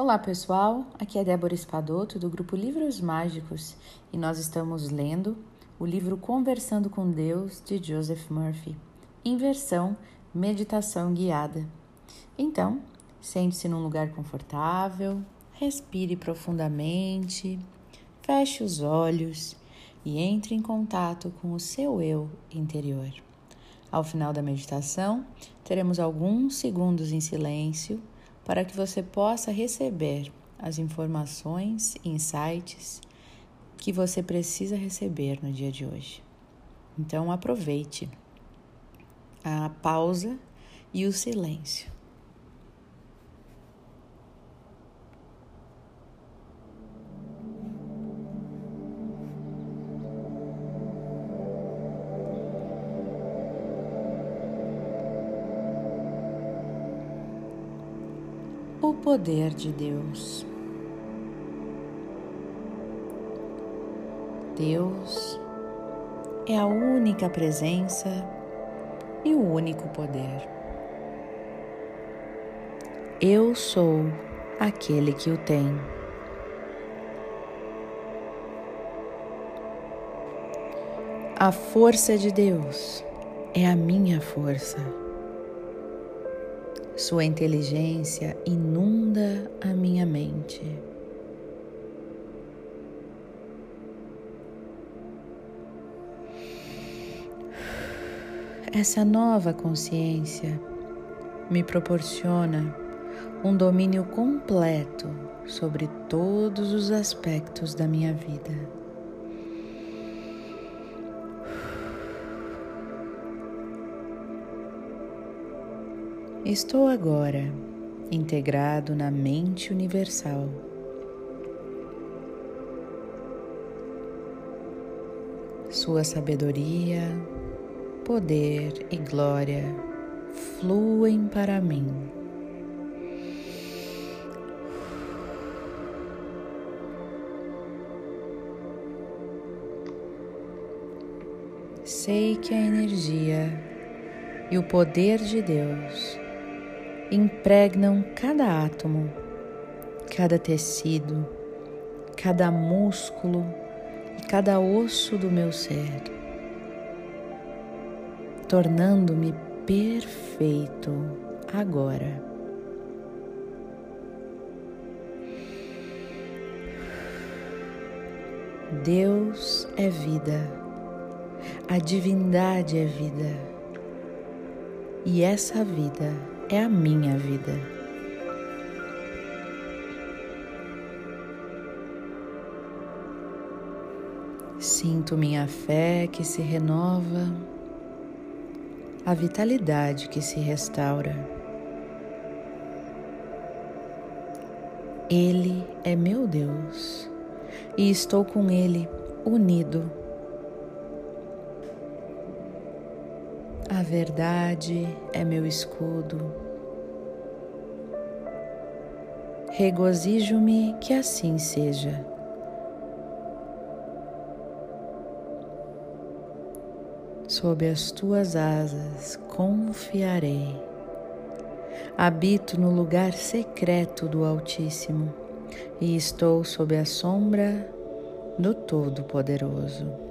Olá pessoal, aqui é Débora Espadoto do grupo Livros Mágicos e nós estamos lendo o livro Conversando com Deus de Joseph Murphy, em versão meditação guiada. Então, sente-se num lugar confortável, respire profundamente, feche os olhos e entre em contato com o seu eu interior. Ao final da meditação, teremos alguns segundos em silêncio para que você possa receber as informações, insights que você precisa receber no dia de hoje. Então aproveite a pausa e o silêncio. O poder de Deus. Deus é a única presença e o único poder. Eu sou aquele que o tem. A força de Deus é a minha força. Sua inteligência inunda a minha mente. Essa nova consciência me proporciona um domínio completo sobre todos os aspectos da minha vida. Estou agora integrado na mente universal. Sua sabedoria, poder e glória fluem para mim. Sei que a energia e o poder de Deus impregnam cada átomo, cada tecido, cada músculo e cada osso do meu ser, tornando-me perfeito agora. Deus é vida, a divindade é vida, e essa vida é a minha vida. Sinto minha fé que se renova, a vitalidade que se restaura. Ele é meu Deus e estou com Ele unido A verdade é meu escudo. Regozijo-me que assim seja. Sob as tuas asas confiarei. Habito no lugar secreto do Altíssimo e estou sob a sombra do Todo-Poderoso.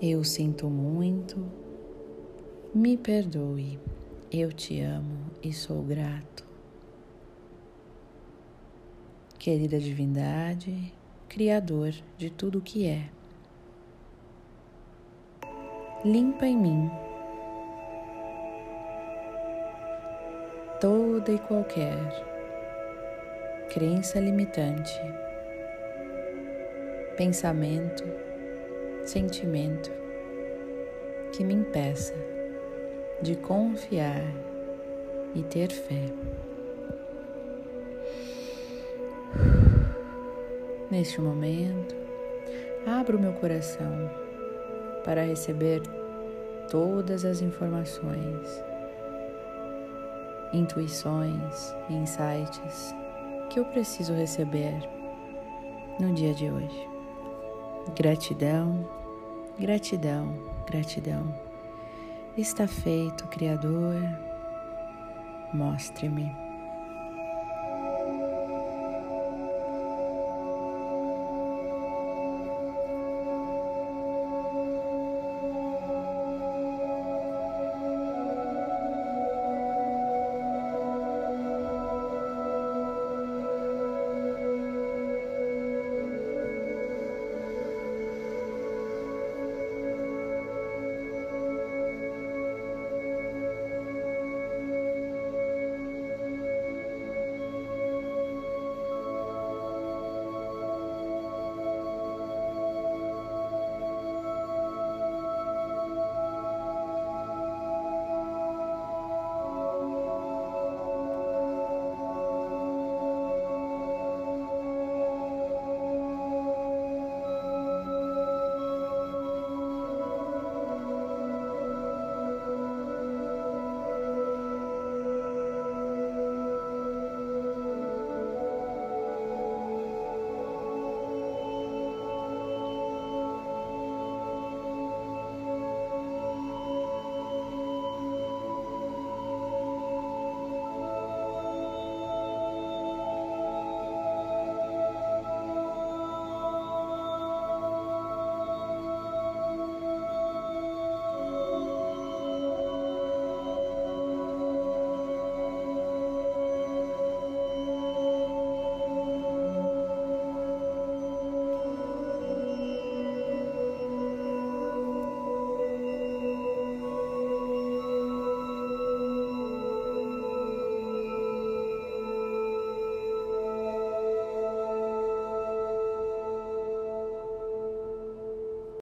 Eu sinto muito, me perdoe, eu te amo e sou grato. Querida Divindade, Criador de tudo o que é, limpa em mim. Toda e qualquer crença limitante, pensamento, sentimento que me impeça de confiar e ter fé. Neste momento, abro meu coração para receber todas as informações, intuições insights que eu preciso receber no dia de hoje. Gratidão, gratidão, gratidão. Está feito, Criador. Mostre-me.